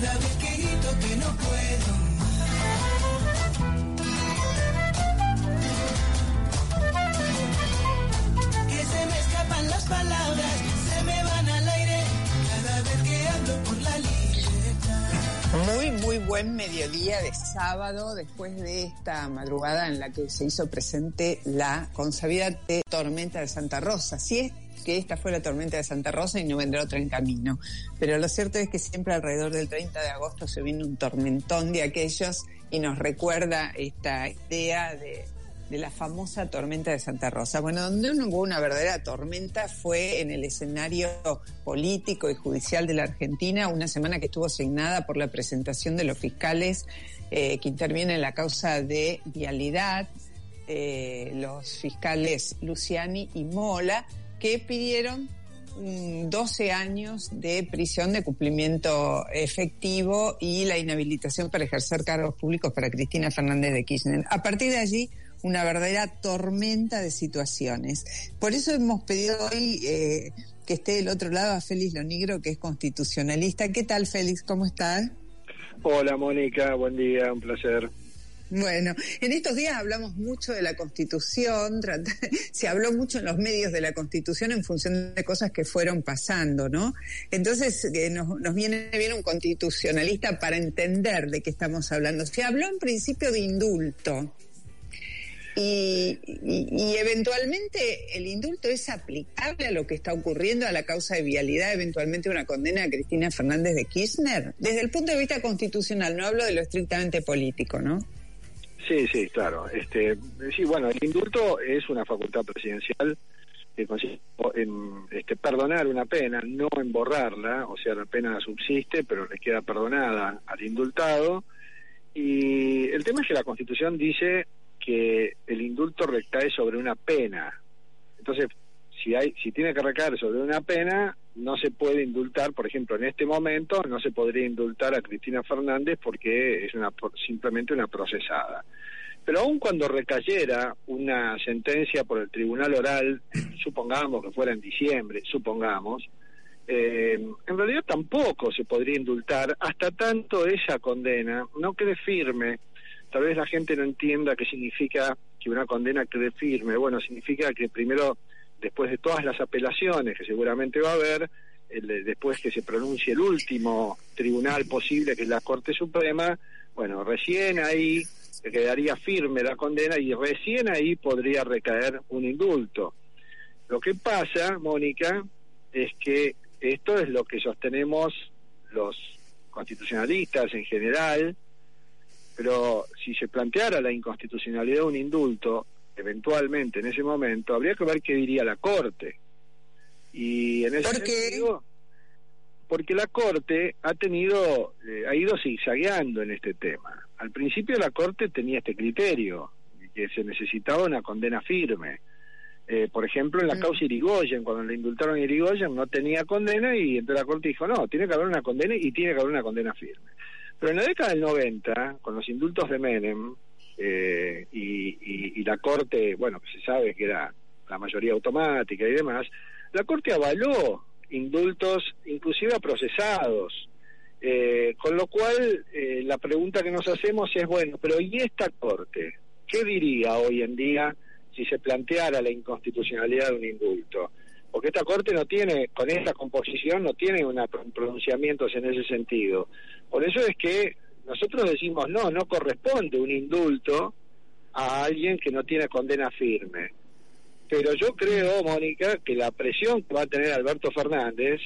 cada vez que grito que no puedo. Que se me escapan las palabras, se me van al aire, cada vez que hablo por la libertad. Muy, muy buen mediodía de sábado, después de esta madrugada en la que se hizo presente la consabida de tormenta de Santa Rosa. Si es que esta fue la tormenta de Santa Rosa y no vendrá otra en camino. Pero lo cierto es que siempre alrededor del 30 de agosto se viene un tormentón de aquellos y nos recuerda esta idea de, la famosa tormenta de Santa Rosa. Bueno, donde hubo una verdadera tormenta fue en el escenario político y judicial de la Argentina, una semana que estuvo asignada por la presentación de los fiscales eh, que intervienen en la causa de vialidad, eh, los fiscales Luciani y Mola, que pidieron mm, 12 años de prisión de cumplimiento efectivo y la inhabilitación para ejercer cargos públicos para Cristina Fernández de Kirchner. A partir de allí, una verdadera tormenta de situaciones. Por eso hemos pedido hoy eh, que esté del otro lado a Félix Lonigro, que es constitucionalista. ¿Qué tal, Félix? ¿Cómo estás? Hola Mónica, buen día, un placer. Bueno, en estos días hablamos mucho de la Constitución, se habló mucho en los medios de la Constitución en función de cosas que fueron pasando, ¿no? Entonces eh, nos, nos viene bien un constitucionalista para entender de qué estamos hablando. Se habló en principio de indulto. Y, y- y eventualmente el indulto es aplicable a lo que está ocurriendo a la causa de vialidad, eventualmente una condena a Cristina Fernández de Kirchner. Desde el punto de vista constitucional, no hablo de lo estrictamente político, ¿no? Sí, sí, claro. Este, sí, bueno, el indulto es una facultad presidencial que consiste en este, perdonar una pena, no en borrarla, o sea, la pena subsiste, pero le queda perdonada al indultado. Y el tema es que la Constitución dice que el indulto recae sobre una pena. Entonces, si hay, si tiene que recaer sobre una pena, no se puede indultar, por ejemplo, en este momento no se podría indultar a Cristina Fernández porque es una simplemente una procesada. Pero aun cuando recayera una sentencia por el tribunal oral, supongamos que fuera en diciembre, supongamos, eh, en realidad tampoco se podría indultar hasta tanto esa condena no quede firme. Tal vez la gente no entienda qué significa que una condena quede firme. Bueno, significa que primero, después de todas las apelaciones que seguramente va a haber, después que se pronuncie el último tribunal posible, que es la Corte Suprema, bueno, recién ahí quedaría firme la condena y recién ahí podría recaer un indulto. Lo que pasa, Mónica, es que esto es lo que sostenemos los constitucionalistas en general, pero si se planteara la inconstitucionalidad de un indulto, eventualmente en ese momento, habría que ver qué diría la Corte. Y en ese ¿Por qué? sentido, porque la Corte ha tenido, eh, ha ido zigzagueando en este tema. Al principio la Corte tenía este criterio, que se necesitaba una condena firme. Eh, por ejemplo, en la Mm. causa Irigoyen, cuando le indultaron a Irigoyen, no tenía condena y entonces la Corte dijo, no, tiene que haber una condena y tiene que haber una condena firme. Pero en la década del 90, con los indultos de Menem eh, y, y- la Corte, bueno, se sabe que era la mayoría automática y demás, la Corte avaló indultos inclusive a procesados. Eh, con lo cual, eh, la pregunta que nos hacemos es, bueno, pero ¿y esta Corte? ¿Qué diría hoy en día si se planteara la inconstitucionalidad de un indulto? Porque esta Corte no tiene, con esta composición, no tiene una, pronunciamientos en ese sentido. Por eso es que nosotros decimos, no, no corresponde un indulto a alguien que no tiene condena firme. Pero yo creo, Mónica, que la presión que va a tener Alberto Fernández,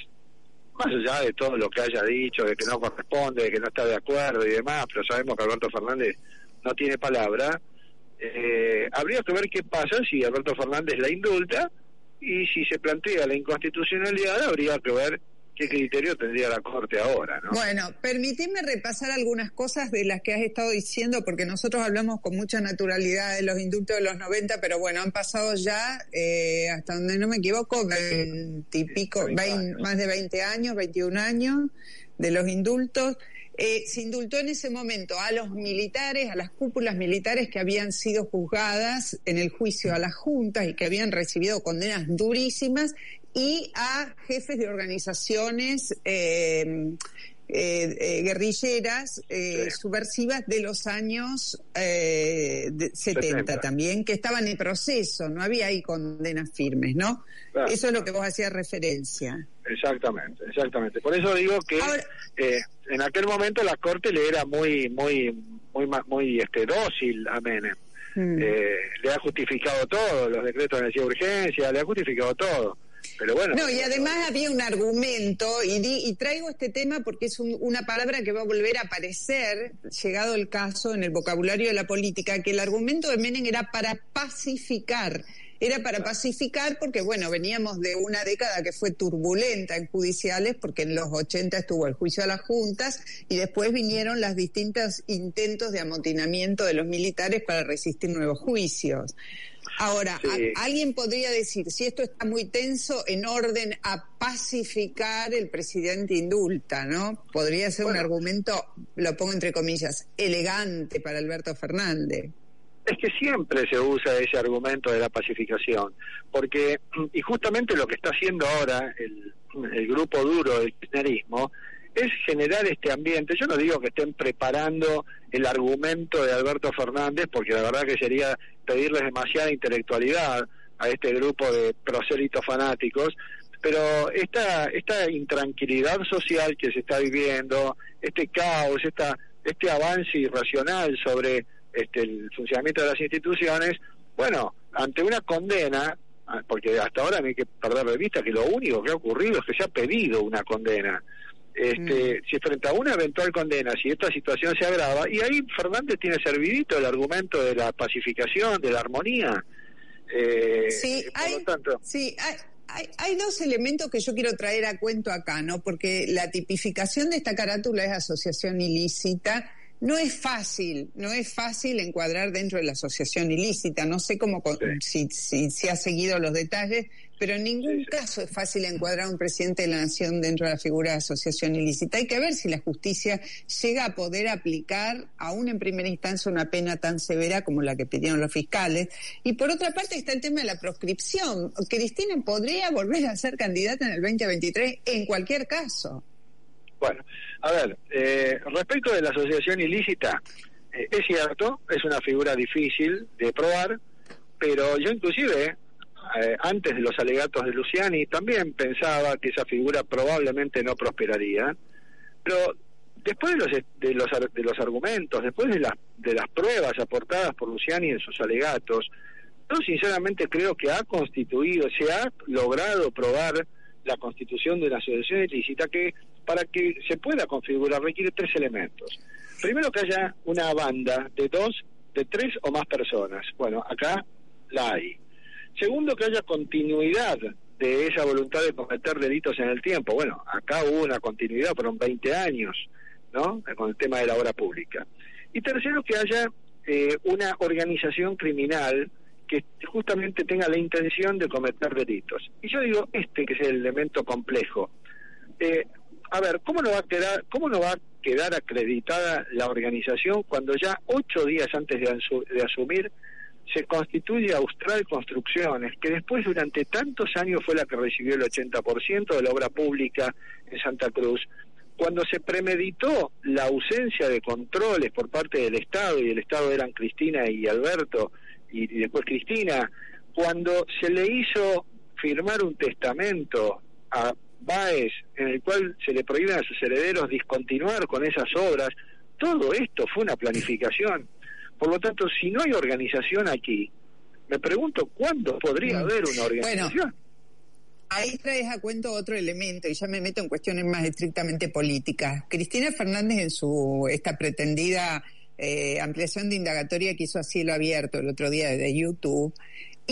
más allá de todo lo que haya dicho, de que no corresponde, de que no está de acuerdo y demás, pero sabemos que Alberto Fernández no tiene palabra, eh, habría que ver qué pasa si Alberto Fernández la indulta y si se plantea la inconstitucionalidad, habría que ver qué criterio tendría la Corte ahora, ¿no? Bueno, permitidme repasar algunas cosas de las que has estado diciendo, porque nosotros hablamos con mucha naturalidad de los indultos de los 90, pero bueno, han pasado ya, eh, hasta donde no me equivoco, 20 y pico, 20, más de 20 años, 21 años de los indultos. Eh, se indultó en ese momento a los militares, a las cúpulas militares que habían sido juzgadas en el juicio a las juntas y que habían recibido condenas durísimas y a jefes de organizaciones eh, eh, eh, guerrilleras eh, subversivas de los años eh, de 70, 70. también, que estaban en proceso, no había ahí condenas firmes, ¿no? Claro. Eso es lo que vos hacías referencia. Exactamente, exactamente. Por eso digo que Ahora- en aquel momento la Corte le era muy, muy, muy, muy este, dócil a Menem. Mm. Eh, le ha justificado todo, los decretos de necesidad de urgencia, le ha justificado todo. Pero bueno. No, y además había un argumento, y, di- y traigo este tema porque es un- una palabra que va a volver a aparecer, llegado el caso, en el vocabulario de la política, que el argumento de Menem era para pacificar. Era para pacificar porque, bueno, veníamos de una década que fue turbulenta en judiciales, porque en los 80 estuvo el juicio a las juntas y después vinieron los distintos intentos de amotinamiento de los militares para resistir nuevos juicios. Ahora, Sí. a- alguien podría decir, si esto está muy tenso, en orden a pacificar, el presidente indulta, ¿no? Podría ser un argumento, lo pongo entre comillas, elegante para Alberto Fernández. Es que siempre se usa ese argumento de la pacificación, porque, y justamente lo que está haciendo ahora el, grupo duro del kirchnerismo, es generar este ambiente. Yo no digo que estén preparando el argumento de Alberto Fernández, porque la verdad que sería pedirles demasiada intelectualidad a este grupo de prosélitos fanáticos, pero esta, esta intranquilidad social que se está viviendo, este caos, esta, este avance irracional sobre este, el funcionamiento de las instituciones, bueno, ante una condena, ah, porque hasta ahora no hay que perder de vista que lo único que ha ocurrido es que se ha pedido una condena. Este, Si frente a una eventual condena, si esta situación se agrava, y ahí Fernández tiene servidito el argumento de la pacificación, de la armonía. Eh, Sí, por hay, lo tanto, sí hay, hay, hay dos elementos que yo quiero traer a cuento acá, ¿no? Porque la tipificación de esta carátula es asociación ilícita. No es fácil, no es fácil encuadrar dentro de la asociación ilícita. No sé cómo, con- si, si, si ha seguido los detalles, pero en ningún Sí, sí. caso es fácil encuadrar a un presidente de la nación dentro de la figura de asociación ilícita. Hay que ver si la justicia llega a poder aplicar, aún en primera instancia, una pena tan severa como la que pidieron los fiscales. Y por otra parte está el tema de la proscripción. Cristina podría volver a ser candidata en el 2023 en cualquier caso. Bueno, a ver, eh, respecto de la asociación ilícita, eh, es cierto, es una figura difícil de probar, pero yo inclusive, eh, antes de los alegatos de Luciani, también pensaba que esa figura probablemente no prosperaría, pero después de los, de los, de los argumentos, después de, las de las pruebas aportadas por Luciani en sus alegatos, yo sinceramente creo que ha constituido, se ha logrado probar la constitución de una asociación ilícita que para que se pueda configurar requiere tres elementos. Primero que haya una banda de dos, de tres o más personas. Bueno, acá la hay. Segundo que haya continuidad de esa voluntad de cometer delitos en el tiempo. Bueno, acá hubo una continuidad, fueron 20 años, ¿no? Con el tema de la obra pública. Y tercero que haya eh, una organización criminal que justamente tenga la intención de cometer delitos. Y yo digo este que es el elemento complejo. Eh, a ver, ¿cómo no va a quedar, cómo no va a quedar acreditada la organización cuando ya ocho días antes de, asu- de asumir se constituye Austral Construcciones, que después durante tantos años fue la que recibió el 80% de la obra pública en Santa Cruz, cuando se premeditó la ausencia de controles por parte del Estado, y el Estado eran Cristina y Alberto, y, y después Cristina, cuando se le hizo firmar un testamento a Baez en el cual se le prohíben a sus herederos discontinuar con esas obras, todo esto fue una planificación. Por lo tanto, si no hay organización aquí, me pregunto cuándo podría Mm. haber una organización. Ahí traes a cuento otro elemento y ya me meto en cuestiones más estrictamente políticas. Cristina Fernández en su esta pretendida eh, ampliación de indagatoria que hizo a cielo abierto el otro día de YouTube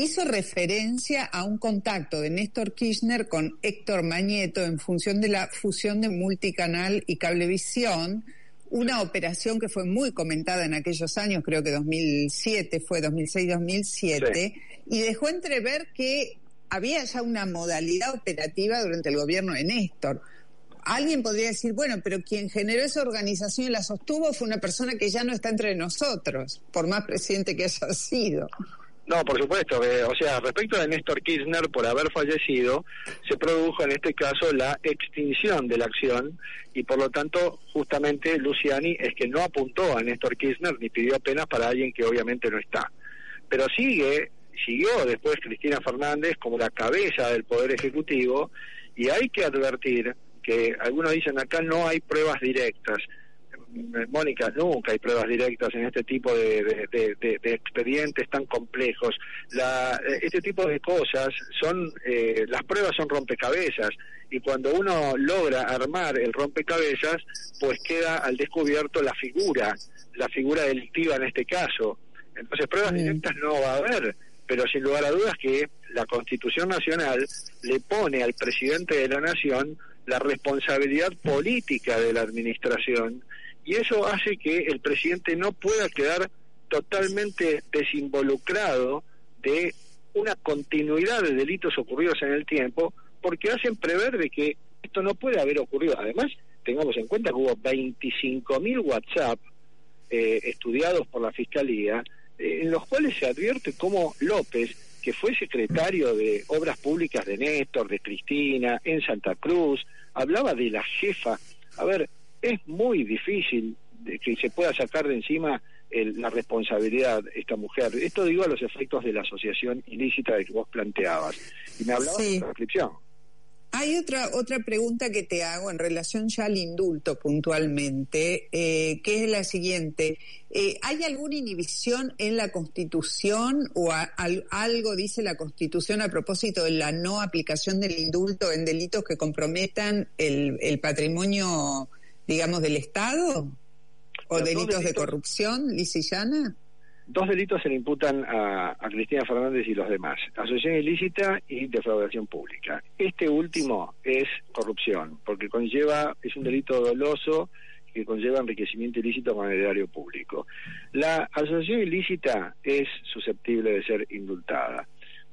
hizo referencia a un contacto de Néstor Kirchner con Héctor Mañeto en función de la fusión de multicanal y cablevisión, una operación que fue muy comentada en aquellos años, creo que 2007 fue 2006-2007, y dejó entrever que había ya una modalidad operativa durante el gobierno de Néstor. Alguien podría decir, bueno, pero quien generó esa organización y la sostuvo fue una persona que ya no está entre nosotros, por más presidente que haya sido. No, por supuesto. o sea, respecto de Néstor Kirchner, por haber fallecido, se produjo en este caso la extinción de la acción y por lo tanto, justamente Luciani es que no apuntó a Néstor Kirchner ni pidió penas para alguien que obviamente no está. Pero sigue, siguió después Cristina Fernández como la cabeza del Poder Ejecutivo y hay que advertir que algunos dicen acá no hay pruebas directas. Mónica, nunca hay pruebas directas en este tipo de, expedientes tan complejos. La, este tipo de cosas son, eh, las pruebas son rompecabezas y cuando uno logra armar el rompecabezas, pues queda al descubierto la figura, la figura delictiva en este caso. Entonces pruebas directas no va a haber, pero sin lugar a dudas que la Constitución Nacional le pone al presidente de la Nación la responsabilidad política de la administración y eso hace que el presidente no pueda quedar totalmente desinvolucrado de una continuidad de delitos ocurridos en el tiempo, porque hacen prever de que esto no puede haber ocurrido. Además, tengamos en cuenta que hubo 25.000 WhatsApp eh, estudiados por la Fiscalía, eh, en los cuales se advierte cómo López, que fue secretario de Obras Públicas de Néstor, de Cristina, en Santa Cruz, hablaba de la jefa. A ver, es muy difícil de que se pueda sacar de encima la responsabilidad esta mujer. Esto digo a los efectos de la asociación ilícita de que vos planteabas. Y me hablabas de la descripción. Hay otra otra pregunta que te hago en relación ya al indulto puntualmente, eh, que es la siguiente: eh, ¿hay alguna inhibición en la Constitución o algo dice la Constitución a propósito de la no aplicación del indulto en delitos que comprometan el, el patrimonio digamos, del Estado? ¿O delitos, de corrupción lisillana? Dos delitos se le imputan a, Cristina Fernández y los demás, asociación ilícita y defraudación pública. Este último es corrupción, porque conlleva, es un delito doloso que conlleva enriquecimiento ilícito con el erario público. La asociación ilícita es susceptible de ser indultada,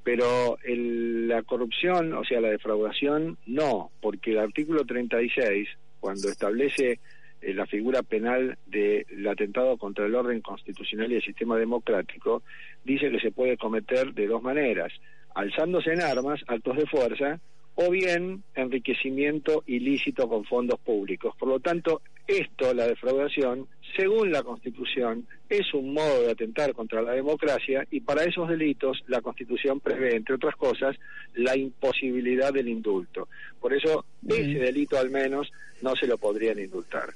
pero la corrupción, o sea, la defraudación, no, porque el artículo 36 cuando establece eh, la figura penal del atentado contra el orden constitucional y el sistema democrático, dice que se puede cometer de dos maneras, alzándose en armas, actos de fuerza, o bien enriquecimiento ilícito con fondos públicos. Por lo tanto, esto, la defraudación, según la Constitución, es un modo de atentar contra la democracia y para esos delitos la Constitución prevé, entre otras cosas, la imposibilidad del indulto. Por eso, ese delito al menos no se lo podrían indultar.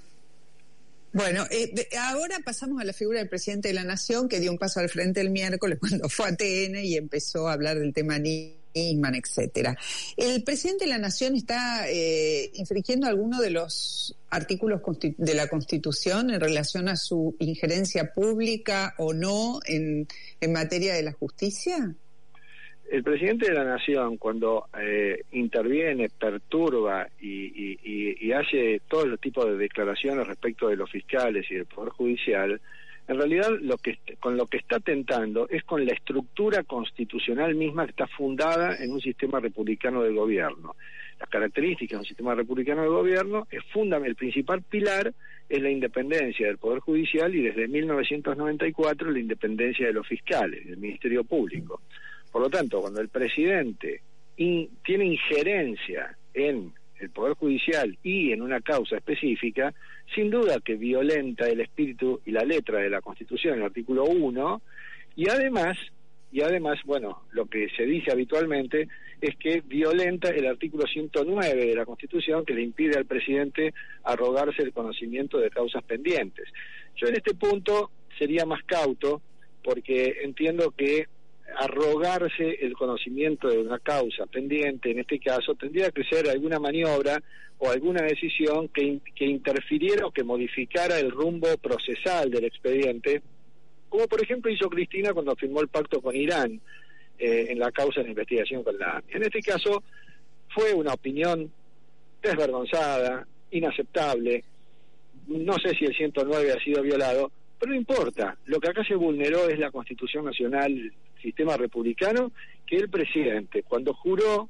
Bueno, eh, ahora pasamos a la figura del presidente de la Nación, que dio un paso al frente el miércoles cuando fue a TN y empezó a hablar del tema Nisman, etcétera. ¿El presidente de la Nación está eh, infringiendo alguno de los artículos de la Constitución en relación a su injerencia pública o no en, en materia de la justicia? el presidente de la nación cuando eh, interviene, perturba y, y, hace todos los tipos de declaraciones respecto de los fiscales y del poder judicial, en realidad lo que con lo que está tentando es con la estructura constitucional misma que está fundada en un sistema republicano de gobierno. Las características de un sistema republicano de gobierno es fundamental, el principal pilar es la independencia del poder judicial y desde 1994 la independencia de los fiscales, del Ministerio Público. Por lo tanto, cuando el presidente tiene injerencia en el Poder Judicial y en una causa específica, sin duda que violenta el espíritu y la letra de la Constitución, el artículo 1, y además, y además, bueno, lo que se dice habitualmente es que violenta el artículo 109 de la Constitución que le impide al presidente arrogarse el conocimiento de causas pendientes. Yo en este punto sería más cauto porque entiendo que arrogarse el conocimiento de una causa pendiente, en este caso, tendría que ser alguna maniobra o alguna decisión que, que interfiriera o que modificara el rumbo procesal del expediente, como por ejemplo hizo Cristina cuando firmó el pacto con Irán. eh, en la causa de investigación con la AMI. En este caso fue una opinión desvergonzada, inaceptable, no sé si el 109 ha sido violado, pero no importa, lo que acá se vulneró es la Constitución Nacional, sistema republicano, que el presidente, cuando juró,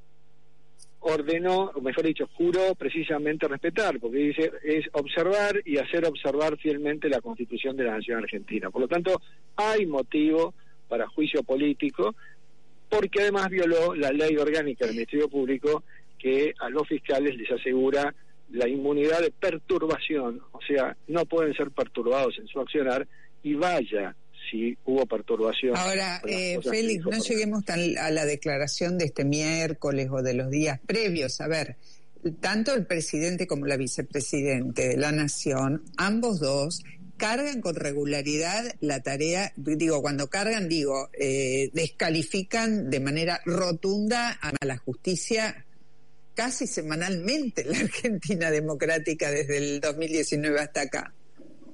ordenó, o mejor dicho, juró precisamente respetar, porque dice, es observar y hacer observar fielmente la Constitución de la Nación Argentina. Por lo tanto, hay motivo para juicio político, porque además violó la ley orgánica del Ministerio Público que a los fiscales les asegura la inmunidad de perturbación, o sea, no pueden ser perturbados en su accionar y vaya si hubo perturbación. Ahora, eh, Félix, no lleguemos a la declaración de este miércoles o de los días previos. A ver, tanto el presidente como la vicepresidente de la Nación, ambos dos, cargan con regularidad la tarea, digo, cuando cargan, digo, eh, descalifican de manera rotunda a la justicia casi semanalmente la Argentina democrática desde el 2019 hasta acá.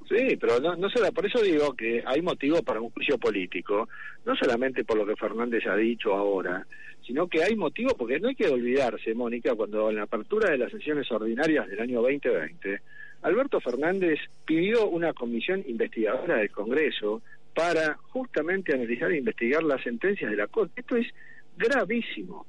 Sí, pero no, no por eso digo que hay motivo para un juicio político, no solamente por lo que Fernández ha dicho ahora, sino que hay motivo porque no hay que olvidarse, Mónica, cuando en la apertura de las sesiones ordinarias del año 2020, Alberto Fernández pidió una comisión investigadora del Congreso para justamente analizar e investigar las sentencias de la Corte. Esto es gravísimo.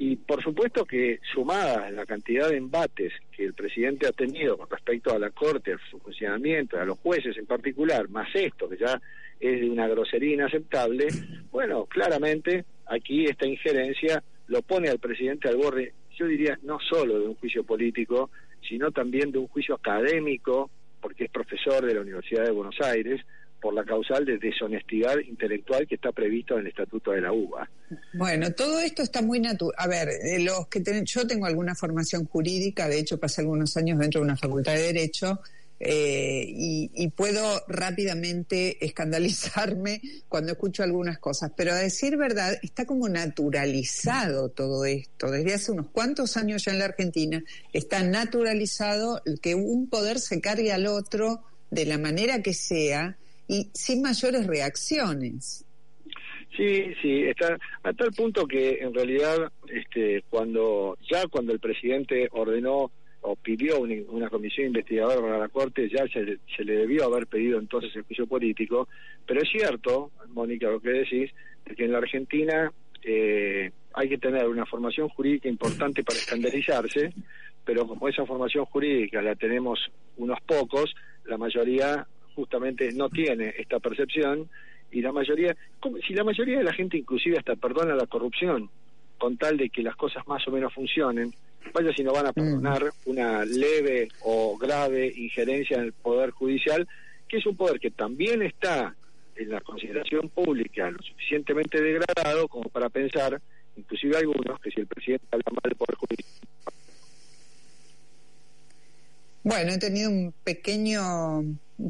Y por supuesto que sumada la cantidad de embates que el presidente ha tenido con respecto a la Corte, a su funcionamiento, a los jueces en particular, más esto que ya es de una grosería inaceptable, bueno, claramente aquí esta injerencia lo pone al presidente al borde, yo diría, no solo de un juicio político, sino también de un juicio académico, porque es profesor de la Universidad de Buenos Aires, por la causal de deshonestidad intelectual que está previsto en el Estatuto de la UBA. Bueno, todo esto está muy natural. A ver, los que yo tengo alguna formación jurídica, de hecho pasé algunos años dentro de una facultad de Derecho, eh, y, puedo rápidamente escandalizarme cuando escucho algunas cosas, pero a decir verdad, está como naturalizado todo esto. Desde hace unos cuantos años ya en la Argentina está naturalizado que un poder se cargue al otro de la manera que sea y sin mayores reacciones. Sí, sí, está a tal punto que en realidad este, cuando ya cuando el presidente ordenó o pidió una, comisión investigadora para la Corte, ya se, le debió haber pedido entonces el juicio político, pero es cierto, Mónica, lo que decís, de que en la Argentina eh, hay que tener una formación jurídica importante para escandalizarse, pero como esa formación jurídica la tenemos unos pocos, la mayoría justamente no tiene esta percepción y la mayoría, si la mayoría de la gente inclusive hasta perdona la corrupción con tal de que las cosas más o menos funcionen, vaya si no van a mm. perdonar una leve o grave injerencia en el poder judicial, que es un poder que también está en la consideración pública lo suficientemente degradado como para pensar, inclusive algunos, que si el presidente habla mal del poder judicial bueno, he tenido un pequeño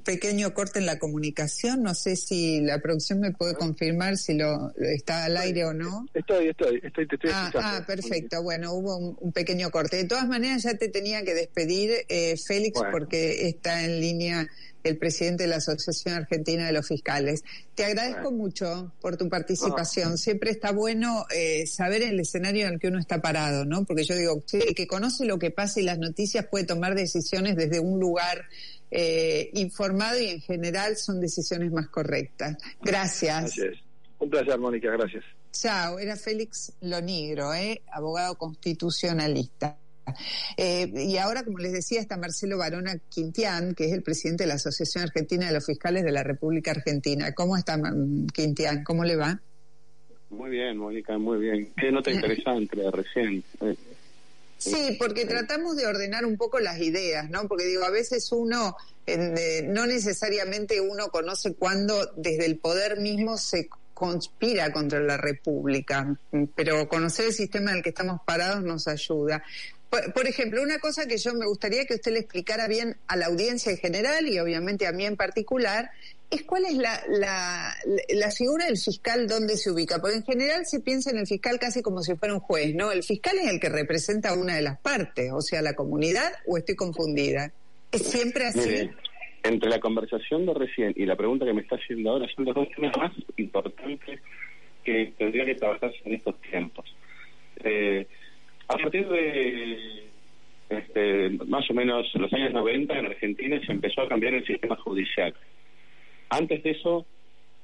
pequeño corte en la comunicación. No sé si la producción me puede confirmar si lo está al aire o no. Estoy, estoy, estoy, te estoy ah, ah, perfecto. Bueno, hubo un, pequeño corte. De todas maneras, ya te tenía que despedir, eh, Félix, porque está en línea el presidente de la Asociación Argentina de los Fiscales. Te agradezco mucho por tu participación. Siempre está bueno eh, saber el escenario en el que uno está parado, ¿no? Porque yo digo, el que conoce lo que pasa y las noticias puede tomar decisiones desde un lugar eh, informado y en general son decisiones más correctas. Gracias. Un placer, Mónica, gracias. Chao, era Félix Lonigro, ¿eh? abogado constitucionalista. Eh, y ahora, como les decía, está Marcelo Barona Quintián, que es el presidente de la Asociación Argentina de los Fiscales de la República Argentina. ¿Cómo está Quintián? ¿Cómo le va? Muy bien, Mónica, muy bien. Qué nota interesante recién. Eh, Sí, porque tratamos de ordenar un poco las ideas, ¿no? Porque digo, a veces uno, eh, no necesariamente uno conoce cuándo desde el poder mismo se conspira contra la República, pero conocer el sistema en el que estamos parados nos ayuda. Por, ejemplo, una cosa que yo me gustaría que usted le explicara bien a la audiencia en general y obviamente a mí en particular, es cuál es la, la, la, figura del fiscal dónde se ubica, porque en general se piensa en el fiscal casi como si fuera un juez, ¿no? El fiscal es el que representa a una de las partes, o sea, la comunidad, o estoy confundida. ¿Es siempre así? entre la conversación de recién y la pregunta que me está haciendo ahora son los dos temas más importantes que tendría que trabajarse en estos tiempos. Eh, a partir de este, más o menos los años 90 en Argentina se empezó a cambiar el sistema judicial. Antes de eso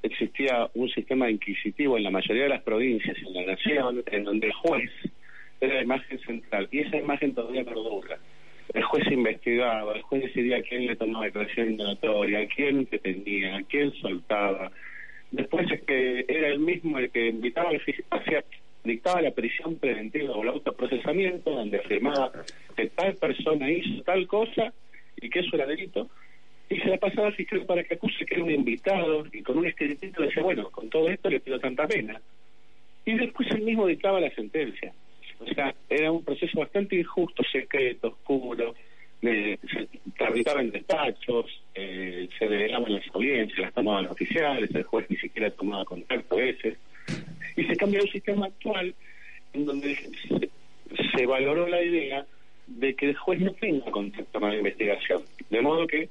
existía un sistema inquisitivo en la mayoría de las provincias en la nación en donde el juez era la imagen central y esa imagen todavía perdura. El juez investigaba, el juez decidía quién le tomaba declaración indagatoria, quién detenía, quién soltaba. Después es que era el mismo el que invitaba al fiscal, dictaba la prisión preventiva o el autoprocesamiento, donde afirmaba que tal persona hizo tal cosa y que eso era delito, y se la pasaba al fiscal para que acuse que era un invitado, y con un escritito le decía, bueno, con todo esto le pido tanta pena. Y después él mismo dictaba la sentencia. O sea, era un proceso bastante injusto, secreto, oscuro, eh, se tramitaba en despachos, eh, se delegaban las audiencias, las tomaban oficiales, el juez ni siquiera tomaba contacto ese y se cambió el sistema actual en donde se, valoró la idea de que el juez no tenga contacto con la investigación. De modo que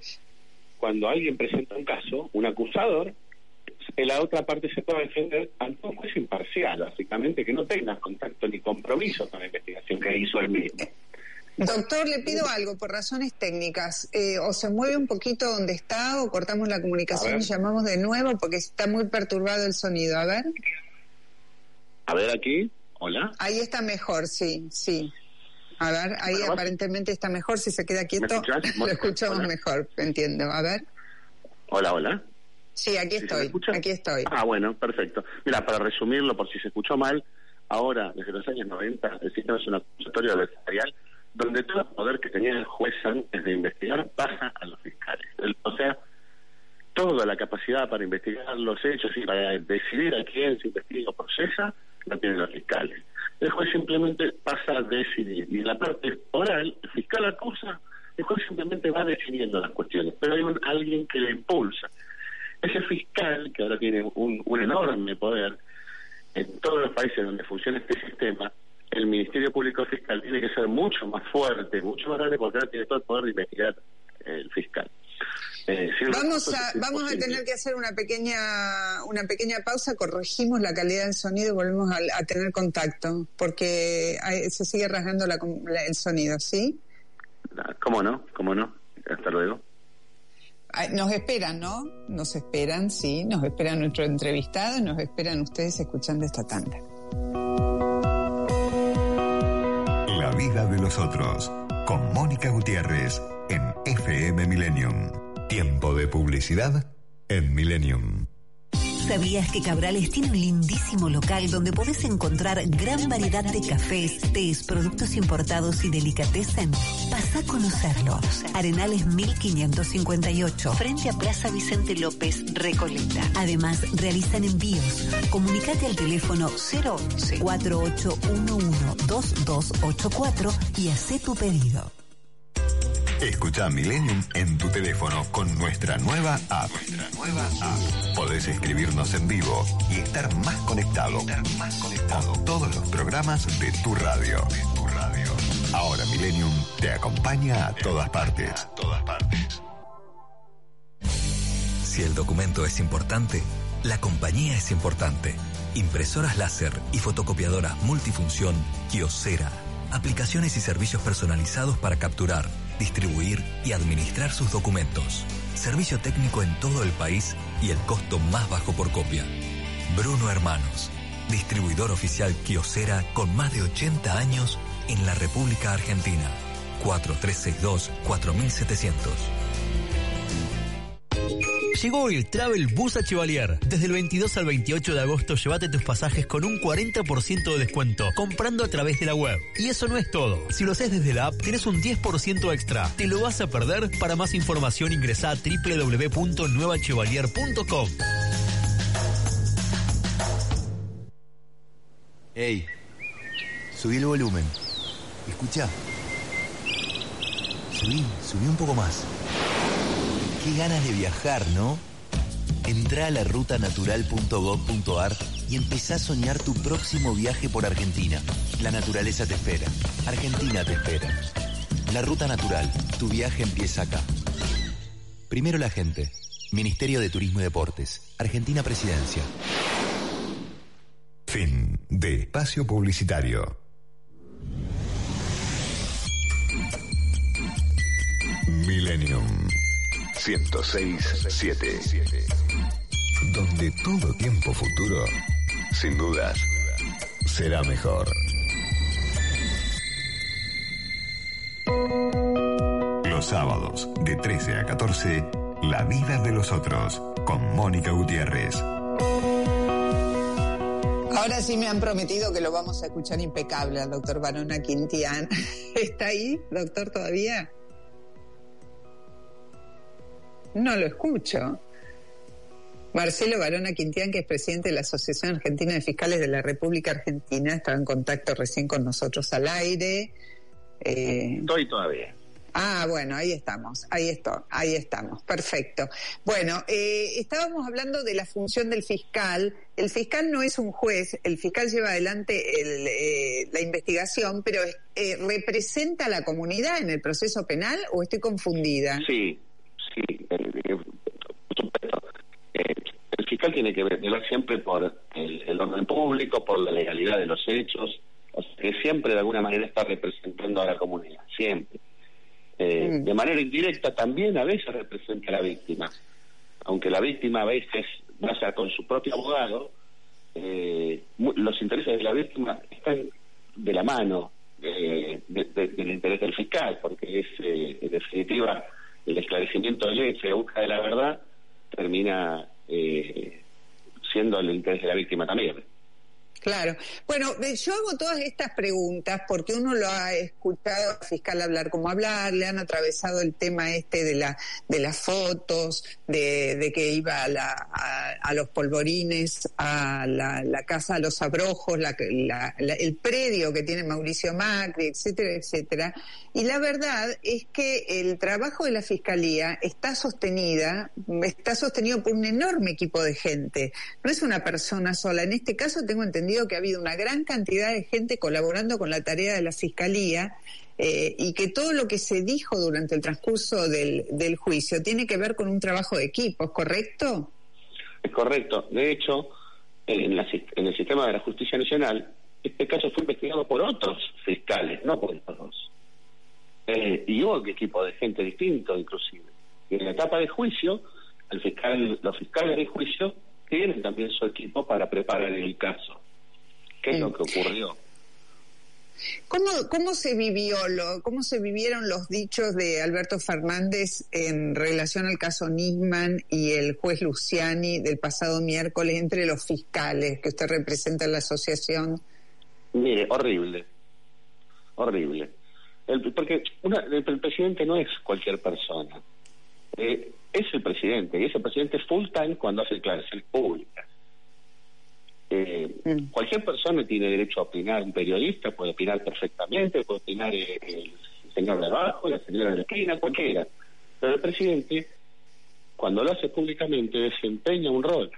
cuando alguien presenta un caso, un acusador, en la otra parte se puede defender ante un juez imparcial, básicamente, que no tenga contacto ni compromiso con la investigación que hizo él mismo. Doctor, le pido algo por razones técnicas. Eh, o se mueve un poquito donde está o cortamos la comunicación y llamamos de nuevo porque está muy perturbado el sonido. A ver. A ver aquí, hola. Ahí está mejor, sí, sí. A ver, ahí aparentemente está mejor. Si se queda quieto, lo escuchamos mejor, entiendo. A ver. Hola, hola. Sí, aquí estoy. Aquí estoy. Ah, bueno, perfecto. Mira, para resumirlo, por si se escuchó mal, ahora, desde los años 90, el sistema es un acusatorio adversarial donde todo el poder que tenía el juez antes de investigar pasa a los fiscales. o sea, toda la capacidad para investigar los hechos y para decidir a quién se investiga o procesa la tienen los fiscales. El juez simplemente pasa a decidir. Y en la parte oral, el fiscal acusa, el juez simplemente va definiendo las cuestiones, pero hay un, alguien que le impulsa. Ese fiscal, que ahora tiene un enorme poder, en todos los países donde funciona este sistema, el Ministerio Público Fiscal tiene que ser mucho más fuerte, mucho más grande, porque ahora tiene todo el poder de investigar el fiscal. Eh, vamos a vamos a tener que hacer una pequeña una pequeña pausa corregimos la calidad del sonido y volvemos a, tener contacto porque se sigue rasgando el sonido sí cómo no cómo no hasta luego. Nos esperan no nos esperan sí nos esperan nuestro entrevistado nos esperan ustedes escuchando esta tanda vida de los otros con Mónica Gutiérrez en FM Millennium Tiempo de publicidad en Millennium. ¿Sabías que Cabrales tiene un lindísimo local donde podés encontrar gran variedad de cafés, tés, productos importados y delicatessen? Pasa a conocerlo. Arenales 1558, frente a Plaza Vicente López, Recoleta. Además, realizan envíos. Comunicate al teléfono 011 4811 2284 y haz tu pedido. Escucha Millennium en tu teléfono con nuestra nueva app. Nuestra nueva app. Podés escribirnos en vivo y estar más conectado. Estar más conectado. Con todos los programas de tu radio. Tu radio. Ahora Millennium te acompaña a todas partes. A todas partes. Si el documento es importante, la compañía es importante. Impresoras láser y fotocopiadoras multifunción Kiosera. Aplicaciones y servicios personalizados para capturar distribuir y administrar sus documentos. Servicio técnico en todo el país y el costo más bajo por copia. Bruno Hermanos, distribuidor oficial Kiosera con más de 80 años en la República Argentina. 4362 4700. Llegó el Travel Bus a Chevalier. Desde el 22 al 28 de agosto llévate tus pasajes con un 40% de descuento comprando a través de la web. Y eso no es todo. Si lo haces desde la app, tienes un 10% extra. ¿Te lo vas a perder? Para más información ingresa a www.nuevachevalier.com. Hey, subí el volumen. Escucha. Subí, subí un poco más. Qué ganas de viajar, ¿no? Entra a la rutanatural.gov.ar y empezá a soñar tu próximo viaje por Argentina. La naturaleza te espera. Argentina te espera. La Ruta Natural. Tu viaje empieza acá. Primero la gente. Ministerio de Turismo y Deportes. Argentina Presidencia. Fin de espacio publicitario. Millennium 1067. Donde todo tiempo futuro, sin dudas, será mejor. Los sábados, de 13 a 14, La vida de los otros, con Mónica Gutiérrez. Ahora sí me han prometido que lo vamos a escuchar impecable al doctor Barona Quintián. ¿Está ahí, doctor, todavía? No lo escucho. Marcelo Barona Quintián, que es presidente de la Asociación Argentina de Fiscales de la República Argentina, estaba en contacto recién con nosotros al aire. Eh... Estoy todavía. Ah, bueno, ahí estamos, ahí está, ahí estamos, perfecto. Bueno, eh, estábamos hablando de la función del fiscal. El fiscal no es un juez, el fiscal lleva adelante el, eh, la investigación, pero eh, representa a la comunidad en el proceso penal o estoy confundida. Sí, sí, por supuesto. el fiscal tiene que velar siempre por el, el, orden público, por la legalidad de los hechos, o sea, que siempre de alguna manera está representando a la comunidad, siempre. Eh, mm. De manera indirecta también a veces representa a la víctima, aunque la víctima a veces vaya con su propio abogado, eh, los intereses de la víctima están de la mano de, del interés del fiscal, porque es eh, en definitiva el esclarecimiento del hecho, la búsqueda de la verdad, termina siendo el interés de la víctima también. Claro. Bueno, yo hago todas estas preguntas porque uno lo ha escuchado al fiscal hablar como hablar, le han atravesado el tema este de la de las fotos, de, que iba a, la, a, los polvorines, a la, casa a los abrojos, el predio que tiene Mauricio Macri, etcétera, etcétera. Y la verdad es que el trabajo de la fiscalía está sostenida, está sostenido por un enorme equipo de gente. No es una persona sola. En este caso tengo entendido que ha habido una gran cantidad de gente colaborando con la tarea de la Fiscalía eh, y que todo lo que se dijo durante el transcurso del, juicio tiene que ver con un trabajo de equipo, ¿es correcto? Es correcto. De hecho, en, en el sistema de la justicia nacional, este caso fue investigado por otros fiscales, no por todos. Eh, y hubo equipo de gente distinto, inclusive. Y en la etapa de juicio, el fiscal, los fiscales de juicio tienen también su equipo para preparar el caso. ¿Qué es lo que ocurrió? ¿Cómo, ¿Cómo se vivió, lo, cómo se vivieron los dichos de Alberto Fernández en relación al caso Nisman y el juez Luciani del pasado miércoles entre los fiscales que usted representa en la asociación? Mire, horrible, horrible. porque el, presidente no es cualquier persona, eh, es el presidente, y ese presidente es full time cuando hace declaraciones públicas. Eh, mm. Cualquier persona tiene derecho a opinar, un periodista puede opinar perfectamente, puede opinar el señor de abajo, la señora de la esquina, cualquiera. Pero el presidente, cuando lo hace públicamente, desempeña un rol.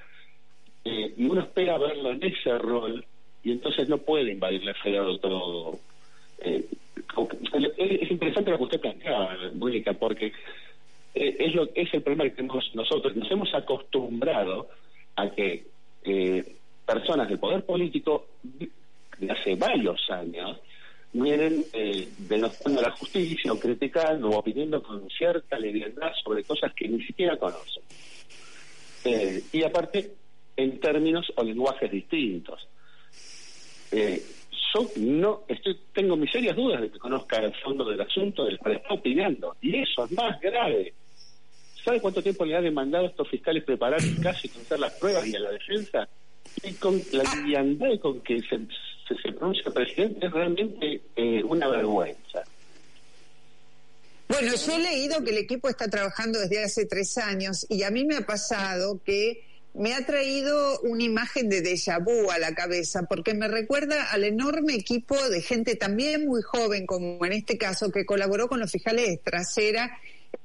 Eh, y uno espera verlo en ese rol y entonces no puede invadir la esfera de todo. Eh, es interesante lo que usted planteaba, Mónica, porque eh, es, lo, es el problema que tenemos nosotros. Nos hemos acostumbrado a que personas del poder político de hace varios años vienen eh, denostando la justicia o criticando o opinando con cierta leviandad sobre cosas que ni siquiera conocen. Eh, y aparte, en términos o lenguajes distintos. Eh, yo no estoy, tengo mis serias dudas de que conozca el fondo del asunto del cual está opinando. Y eso es más grave. ¿Sabe cuánto tiempo le ha demandado a estos fiscales preparar el caso y conocer las pruebas y a la defensa? Y con la liviandad con que se, se, pronuncia presidente es realmente eh, una vergüenza. Bueno, yo he leído que el equipo está trabajando desde hace tres años y a mí me ha pasado que me ha traído una imagen de déjà vu a la cabeza porque me recuerda al enorme equipo de gente también muy joven, como en este caso, que colaboró con los fiscales trasera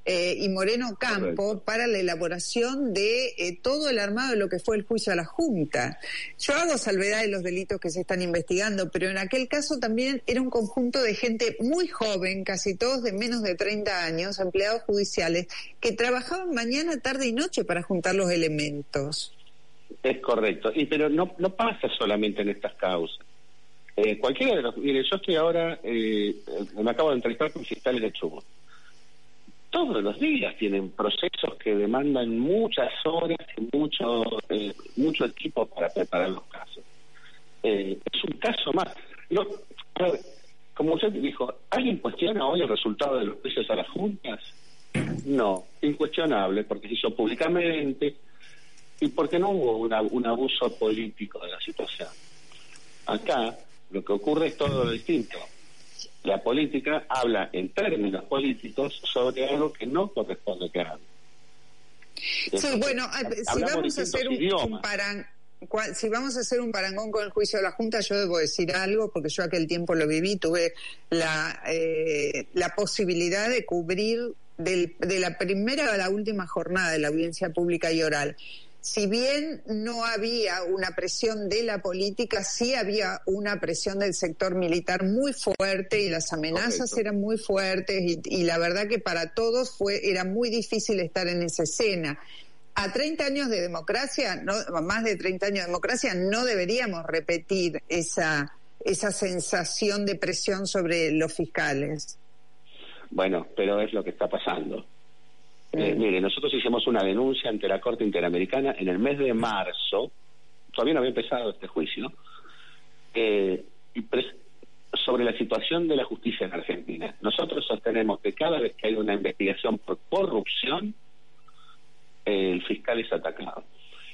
eh, y Moreno Campo para la elaboración de eh, todo el armado de lo que fue el juicio a la Junta. Yo hago salvedad de los delitos que se están investigando, pero en aquel caso también era un conjunto de gente muy joven, casi todos de menos de 30 años, empleados judiciales, que trabajaban mañana, tarde y noche para juntar los elementos. Es correcto. Y pero no, no pasa solamente en estas causas. Eh, cualquiera de los... Mire, yo estoy ahora... Eh, me acabo de entrevistar con fiscales de Chubut. Todos los días tienen procesos que demandan muchas horas y mucho, eh, mucho equipo para preparar los casos. Eh, es un caso más. No, como usted dijo, ¿alguien cuestiona hoy el resultado de los juicios a las juntas? No, incuestionable, porque se hizo públicamente y porque no hubo un abuso político de la situación. Acá lo que ocurre es todo lo distinto. La política habla en términos políticos sobre algo que no corresponde que hable. Sí, bueno, ah, si Hablamos vamos a distintos hacer un, idiomas. un paran- cua- si vamos a hacer un parangón con el juicio de la Junta, yo debo decir algo, porque yo aquel tiempo lo viví, tuve la, eh, la posibilidad de cubrir del- de la primera a la última jornada de la audiencia pública y oral. Si bien no había una presión de la política, sí había una presión del sector militar muy fuerte y las amenazas Correcto. eran muy fuertes y, y la verdad que para todos fue era muy difícil estar en esa escena. A 30 años de democracia, no, más de 30 años de democracia, no deberíamos repetir esa, esa sensación de presión sobre los fiscales. Bueno, pero es lo que está pasando. Eh, mire, nosotros hicimos una denuncia ante la Corte Interamericana en el mes de marzo, todavía no había empezado este juicio, eh, sobre la situación de la justicia en Argentina. Nosotros sostenemos que cada vez que hay una investigación por corrupción, eh, el fiscal es atacado.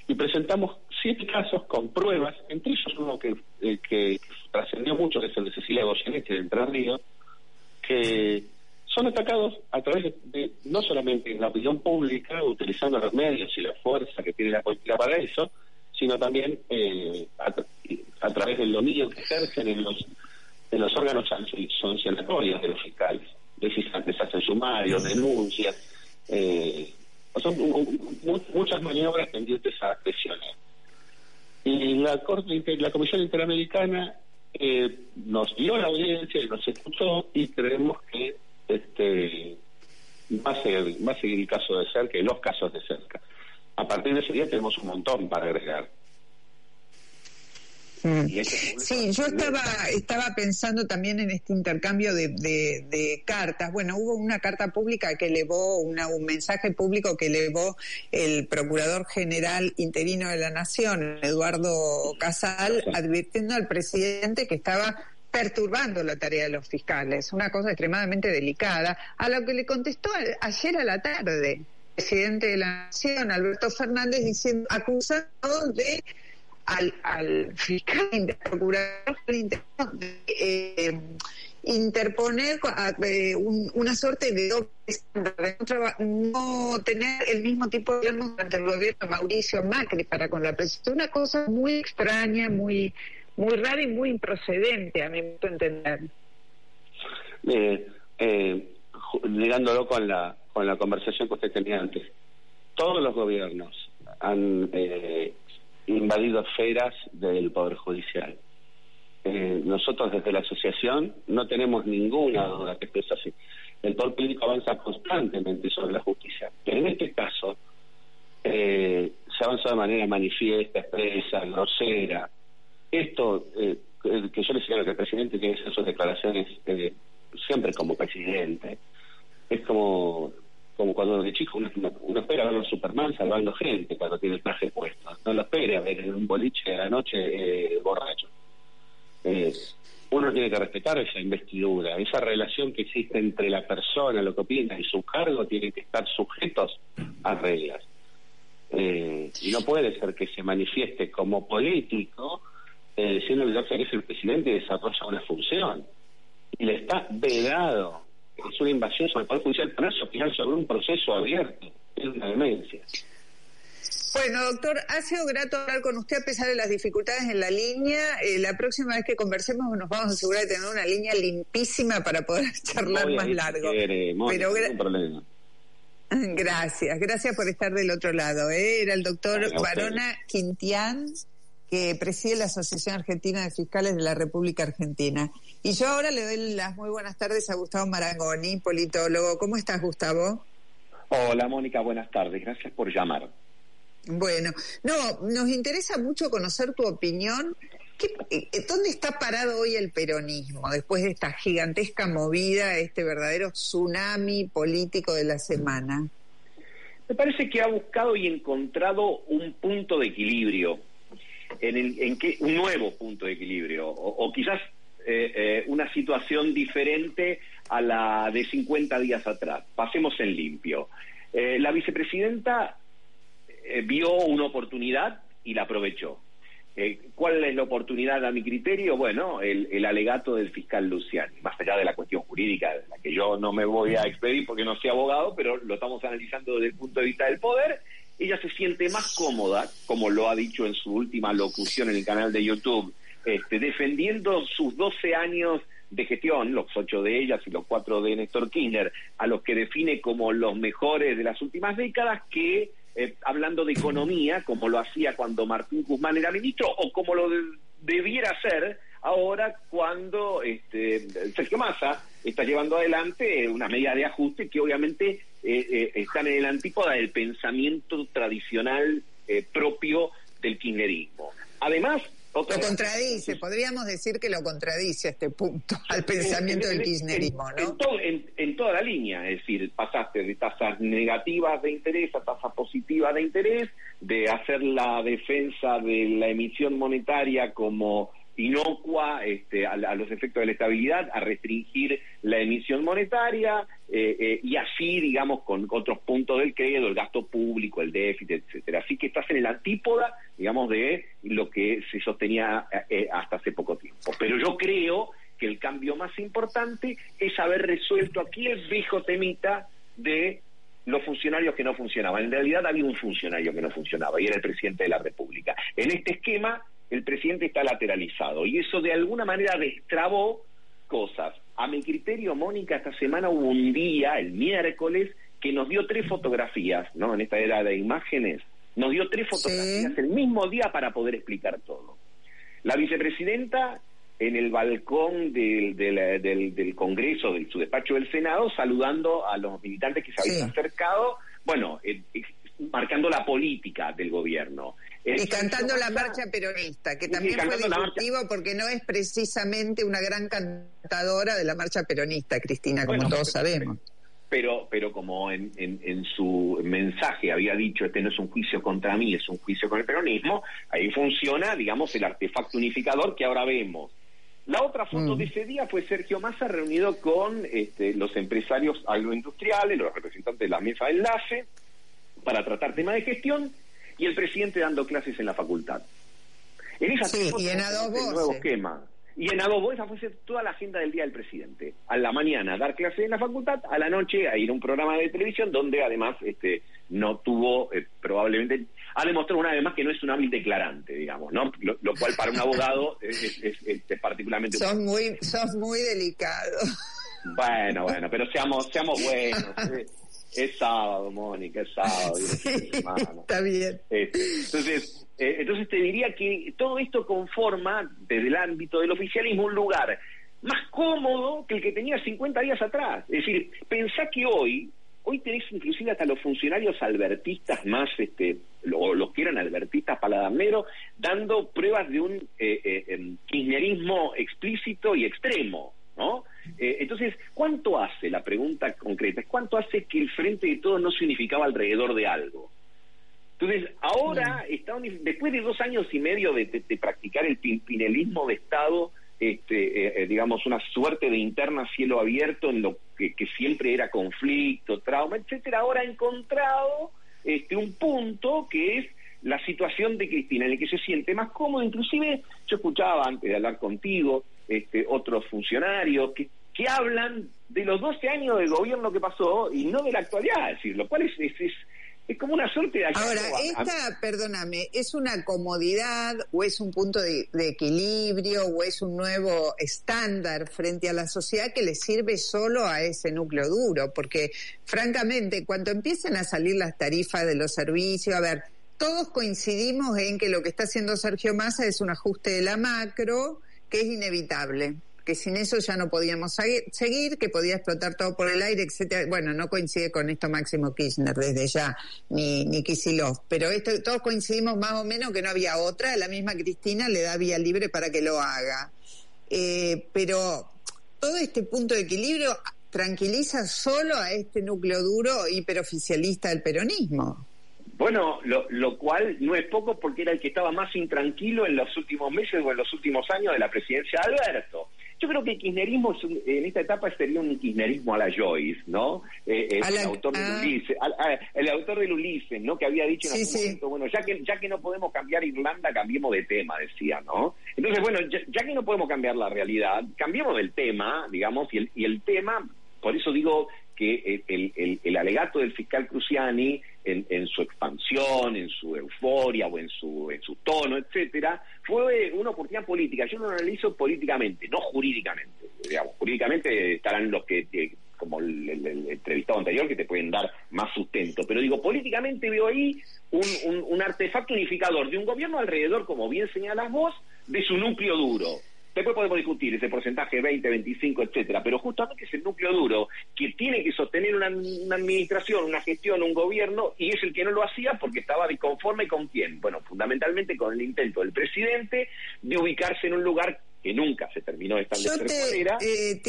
Y presentamos siete casos con pruebas, entre ellos uno que, eh, que trascendió mucho, que es el de Cecilia Goyeneche de Entre Ríos, que son atacados a través de, no solamente en la opinión pública, utilizando los medios y la fuerza que tiene la política para eso, sino también eh, a, través del dominio que ejercen en los en los órganos sanci- sancionatorios de los fiscales. Les hacen sumarios, denuncias, eh, son mu- mu- muchas maniobras pendientes a presionar. Y la Corte, Inter- la Comisión Interamericana eh, nos dio la audiencia y nos escuchó y creemos que este va a seguir, va a seguir el caso de cerca y los casos de cerca. A partir de ese día tenemos un montón para agregar. Público- Sí, yo estaba, estaba pensando también en este intercambio de, de- de cartas. Bueno, hubo una carta pública que elevó, una- un mensaje público que elevó el Procurador General Interino de la Nación, Eduardo Casal, advirtiendo al presidente que estaba perturbando la tarea de los fiscales, una cosa extremadamente delicada, a lo que le contestó ayer a la tarde el presidente de la Nación, Alberto Fernández, diciendo, acusando de al, al fiscal procurador de eh, interponer eh, un- una suerte de doble no tener el mismo tipo de gobierno durante el gobierno de Mauricio Macri para con la presidencia. Una cosa muy extraña, muy muy rara y muy improcedente, a mi punto de entender. eh, eh, ligándolo con la con la conversación que usted tenía antes. Todos los gobiernos han eh, invadido esferas del Poder Judicial. Eh, nosotros desde la asociación no tenemos ninguna duda que esto es así. El Poder Político avanza constantemente sobre la justicia. Pero en este caso eh, se avanza de manera manifiesta, expresa, grosera. Esto, eh, que yo le señalo que el presidente tiene que hacer sus declaraciones eh, siempre como presidente. Es como como cuando de chico uno, uno- espera ver a Superman salvando gente cuando tiene el traje puesto. No lo espera ver en un boliche a la noche eh, borracho. Eh, uno tiene que respetar esa investidura, esa relación que existe entre la persona, lo que opina y su cargo, tienen que estar sujetos a reglas. Eh, y no puede ser que se manifieste como político eh, sin olvidarse que es el presidente y desarrolla una función. Y le está vedado. Es una invasión sobre el Poder Judicial ponerse a opinar sobre un proceso abierto. Es una demencia. Bueno, doctor, ha sido grato hablar con usted a pesar de las dificultades en la línea. Eh, la próxima vez que conversemos nos vamos a asegurar de tener una línea limpísima para poder charlar más largo. quiere, Mónica, Pero gra- problema. Gracias, gracias por estar del otro lado. ¿eh? Era el doctor. Barona Quintián, que preside la Asociación Argentina de Fiscales de la República Argentina. Y yo ahora le doy las muy buenas tardes a Gustavo Marangoni, politólogo. ¿Cómo estás, Gustavo? Hola Mónica, buenas tardes. Gracias por llamar. Bueno, no, nos interesa mucho conocer tu opinión. ¿Qué, eh, ¿Dónde está parado hoy el peronismo después de esta gigantesca movida, este verdadero tsunami político de la semana? Me parece que ha buscado y encontrado un punto de equilibrio, en, el, en que, un nuevo punto de equilibrio, o, o quizás eh, eh, una situación diferente a la de 50 días atrás. Pasemos en limpio. Eh, la vicepresidenta vio una oportunidad y la aprovechó. ¿Cuál es la oportunidad a mi criterio? Bueno, el, el, alegato del fiscal Luciani, más allá de la cuestión jurídica, de la que yo no me voy a expedir porque no soy abogado, pero lo estamos analizando desde el punto de vista del poder. Ella se siente más cómoda, como lo ha dicho en su última locución en el canal de YouTube, este, defendiendo sus 12 años de gestión, los ocho de ellas y los cuatro de Néstor Kirchner, a los que define como los mejores de las últimas décadas, que eh, hablando de economía, como lo hacía cuando Martín Guzmán era ministro, o como lo de, debiera hacer ahora cuando este, Sergio Massa está llevando adelante una medida de ajuste que obviamente eh, eh, están en el antípoda del pensamiento tradicional eh, propio del kirchnerismo. Además, otra lo contradice, podríamos decir que lo contradice a este punto al pensamiento en, del kirchnerismo, en, ¿no? En, toda la línea, es decir, pasaste de tasas negativas de interés a tasas positivas de interés, de hacer la defensa de la emisión monetaria como inocua este, a, los efectos de la estabilidad, a restringir la emisión monetaria eh, eh, y así, digamos, con otros puntos del credo, el gasto público, el déficit, etcétera. Así que estás en el antípoda, digamos, de lo que se sostenía eh, hasta hace poco tiempo. Pero yo creo que el cambio más importante es haber resuelto aquí el viejo temita de los funcionarios que no funcionaban. En realidad había un funcionario que no funcionaba y era el presidente de la República. En este esquema el presidente está lateralizado y eso de alguna manera destrabó cosas. A mi criterio, Mónica, esta semana hubo un día, el miércoles, que nos dio tres fotografías, ¿no? En esta era de imágenes, nos dio tres fotografías sí. el mismo día para poder explicar todo. La vicepresidenta en el balcón del, del, del, del Congreso, de su despacho del Senado, saludando a los militantes que se habían sí. acercado, bueno, eh, marcando la política del gobierno. El y cantando la marcha peronista, que también fue disruptivo porque no es precisamente una gran cantadora de la marcha peronista, Cristina, como bueno, todos sabemos. Pero, pero como en, en, en, su mensaje había dicho, este no es un juicio contra mí, es un juicio con el peronismo, ahí funciona, digamos, el artefacto unificador que ahora vemos. La otra foto mm. de ese día fue Sergio Massa reunido con este, los empresarios agroindustriales, los representantes de la mesa de enlace, para tratar temas de gestión y el presidente dando clases en la facultad. En esa sí, y en Adobo, el nuevo esquema. Y en Adobo esa fue toda la agenda del día del presidente. A la mañana dar clases en la facultad, a la noche a ir a un programa de televisión donde además este no tuvo eh, probablemente ha demostrado una vez más que no es un hábil declarante, digamos, ¿no? Lo, lo cual para un abogado es, es, es, es particularmente sos muy sos muy delicado. Bueno, bueno, pero seamos seamos buenos. es sábado, Mónica, es sábado. Sí, está bien. Este, entonces, eh, entonces te diría que todo esto conforma, desde el ámbito del oficialismo, un lugar más cómodo que el que tenía 50 días atrás. Es decir, pensá que hoy, hoy tenés inclusive hasta los funcionarios albertistas más, este, o los que eran albertistas paladameros, dando pruebas de un eh, eh, kirchnerismo explícito y extremo. ¿no? Eh, entonces, ¿cuánto hace, la pregunta concreta, es cuánto hace que el frente de todos no significaba alrededor de algo? Entonces, ahora, está, después de dos años y medio de, de, de practicar el pinelismo de Estado, este, eh, digamos, una suerte de interna cielo abierto en lo que, que, siempre era conflicto, trauma, etcétera, ahora ha encontrado este, un punto que es la situación de Cristina, en el que se siente más cómodo, inclusive yo escuchaba antes de hablar contigo, este, otros funcionarios que, que hablan de los 12 años de gobierno que pasó y no de la actualidad, es decir, lo cual es, es, es, es como una suerte de... Ahora, esta, perdóname, ¿es una comodidad o es un punto de, de, equilibrio o es un nuevo estándar frente a la sociedad que le sirve solo a ese núcleo duro? Porque, francamente, cuando empiezan a salir las tarifas de los servicios, a ver, todos coincidimos en que lo que está haciendo Sergio Massa es un ajuste de la macro, que es inevitable. que sin eso ya no podíamos seguir, que podía explotar todo por el aire, etcétera. Bueno, no coincide con esto Máximo Kirchner desde ya, ni, ni Kisilov, pero esto, todos coincidimos más o menos que no había otra, la misma Cristina le da vía libre para que lo haga. Eh, pero todo este punto de equilibrio tranquiliza solo a este núcleo duro hiperoficialista del peronismo. Bueno, lo, lo, cual no es poco porque era el que estaba más intranquilo en los últimos meses o en los últimos años de la presidencia de Alberto. Yo creo que el kirchnerismo en esta etapa sería un kirchnerismo a la Joyce, ¿no? Eh, eh, el, autor del ah. Ulises, el autor del Ulises, ¿no? Que había dicho en algún momento, bueno, ya que, ya que no podemos cambiar Irlanda, cambiemos de tema, decía, ¿no? Entonces, bueno, ya, que no podemos cambiar la realidad, cambiemos del tema, digamos, y el, y el tema, por eso digo que el, el, el alegato del fiscal Cruciani en, su expansión, en su euforia o en su, en su tono, etcétera, fue una oportunidad política. Yo lo analizo políticamente, no jurídicamente. Digamos, jurídicamente estarán los que, como el, entrevistado anterior, que te pueden dar más sustento. Pero digo, políticamente veo ahí un, un artefacto unificador de un gobierno alrededor, como bien señalas vos, de su núcleo duro. Después podemos discutir ese porcentaje 20, 25, etcétera, pero justamente es el núcleo duro que tiene que sostener una, administración, una gestión, un gobierno, y es el que no lo hacía porque estaba disconforme con quién. Bueno, fundamentalmente con el intento del presidente de ubicarse en un lugar que nunca se terminó de establecer manera. Eh,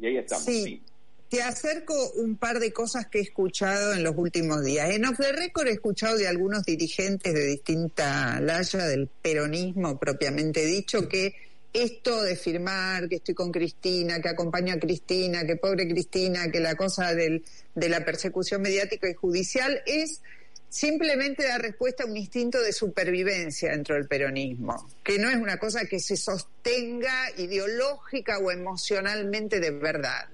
y ahí estamos. Sí. Te acerco un par de cosas que he escuchado en los últimos días. En Off the Record he escuchado de algunos dirigentes de distinta laya del peronismo propiamente dicho que esto de firmar que estoy con Cristina, que acompaño a Cristina, que pobre Cristina, que la cosa del, de la persecución mediática y judicial es simplemente dar respuesta a un instinto de supervivencia dentro del peronismo, que no es una cosa que se sostenga ideológica o emocionalmente de verdad.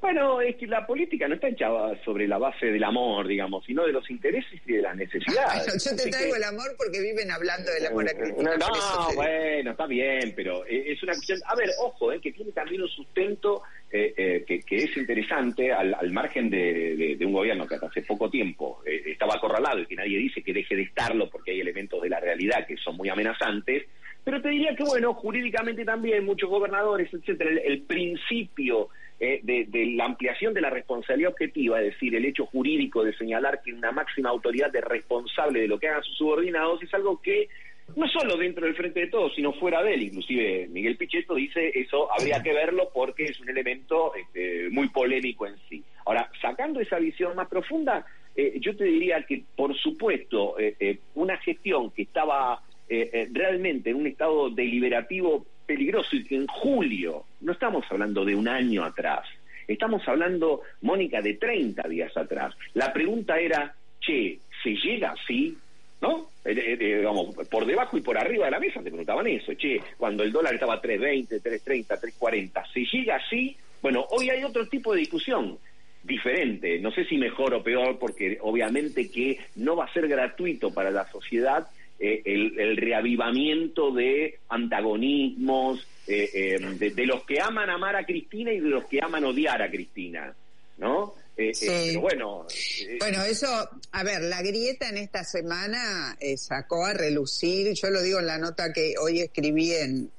Bueno, es que la política no está hecha sobre la base del amor, digamos, sino de los intereses y de las necesidades. yo te traigo el amor porque viven hablando del amor a Cristina. No, bueno, está bien, pero es una cuestión... A ver, ojo, eh, que tiene también un sustento eh, eh, que, es interesante al, margen de, un gobierno que hasta hace poco tiempo estaba acorralado y que nadie dice que deje de estarlo porque hay elementos de la realidad que son muy amenazantes, pero te diría que, bueno, jurídicamente también muchos gobernadores, etcétera, el principio eh, de, la ampliación de la responsabilidad objetiva, es decir, el hecho jurídico de señalar que una máxima autoridad es responsable de lo que hagan sus subordinados, es algo que no solo dentro del frente de todos, sino fuera de él. Inclusive Miguel Pichetto dice eso habría que verlo porque es un elemento este, muy polémico en sí. Ahora, sacando esa visión más profunda, eh, yo te diría que, por supuesto, eh, una gestión que estaba realmente en un estado deliberativo peligroso y que en julio, no estamos hablando de un año atrás, estamos hablando, Mónica, de 30 días atrás. La pregunta era, che, ¿se llega así? ¿No? Eh, eh, eh, digamos, por debajo y por arriba de la mesa te preguntaban eso, che, cuando el dólar estaba a 3.20, 3.30, 3.40, ¿se llega así? Bueno, hoy hay otro tipo de discusión diferente, no sé si mejor o peor, porque obviamente que no va a ser gratuito para la sociedad eh, el, reavivamiento de antagonismos, eh, eh, de, los que aman amar a Cristina y de los que aman odiar a Cristina, ¿no? pero bueno. bueno, eso, a ver, la grieta en esta semana sacó a relucir, yo lo digo en la nota que hoy escribí en,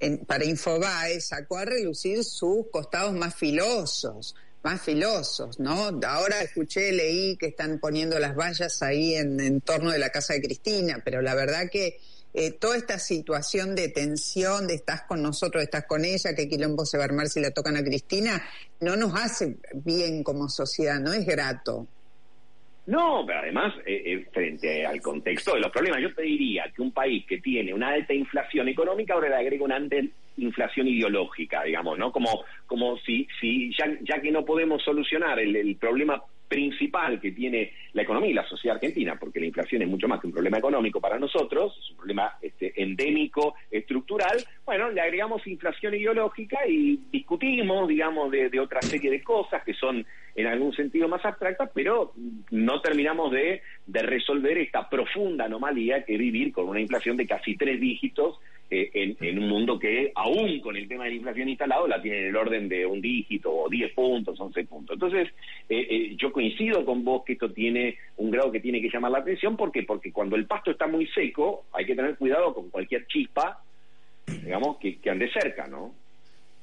en para Infobae, sacó a relucir sus costados más filosos más filosos, ¿no? Ahora escuché, leí que están poniendo las vallas ahí en, torno de la casa de Cristina, pero la verdad que eh, toda esta situación de tensión, de estás con nosotros, estás con ella, que quilombo se va a armar si la tocan a Cristina, no nos hace bien como sociedad, no es grato. No, pero además, eh, eh, frente al contexto de los problemas, yo te diría que un país que tiene una alta inflación económica ahora le agrega una inflación ideológica, digamos, ¿no? Como, como si, si ya, ya que no podemos solucionar el, problema principal que tiene la economía y la sociedad argentina, porque la inflación es mucho más que un problema económico para nosotros, es un problema este, endémico, estructural, bueno, le agregamos inflación ideológica y discutimos, digamos, de, otra serie de cosas que son en algún sentido más abstractas, pero no terminamos de, de resolver esta profunda anomalía que vivir con una inflación de casi tres dígitos eh, en, un mundo que, aún con el tema de la inflación instalado, la tiene en el orden de un dígito, o 10 puntos, 11 puntos. Entonces, eh, eh, yo coincido con vos que esto tiene un grado que tiene que llamar la atención, ¿por qué? Porque cuando el pasto está muy seco, hay que tener cuidado con cualquier chispa digamos, que, que ande cerca, ¿no?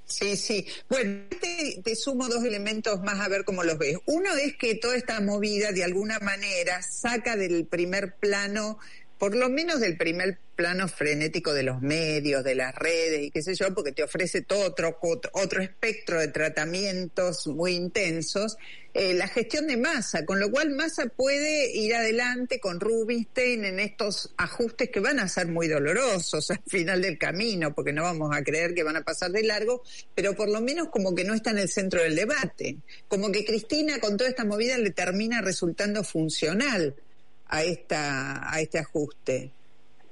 Sí, sí. Bueno, te, te, sumo dos elementos más a ver cómo los ves. Uno es que toda esta movida de alguna manera saca del primer plano por lo menos del primer plano frenético de los medios, de las redes y qué sé yo, porque te ofrece todo otro, otro espectro de tratamientos muy intensos, eh, la gestión de masa, con lo cual masa puede ir adelante con Rubinstein en estos ajustes que van a ser muy dolorosos al final del camino, porque no vamos a creer que van a pasar de largo, pero por lo menos como que no está en el centro del debate, como que Cristina con toda esta movida le termina resultando funcional a, esta, a este ajuste?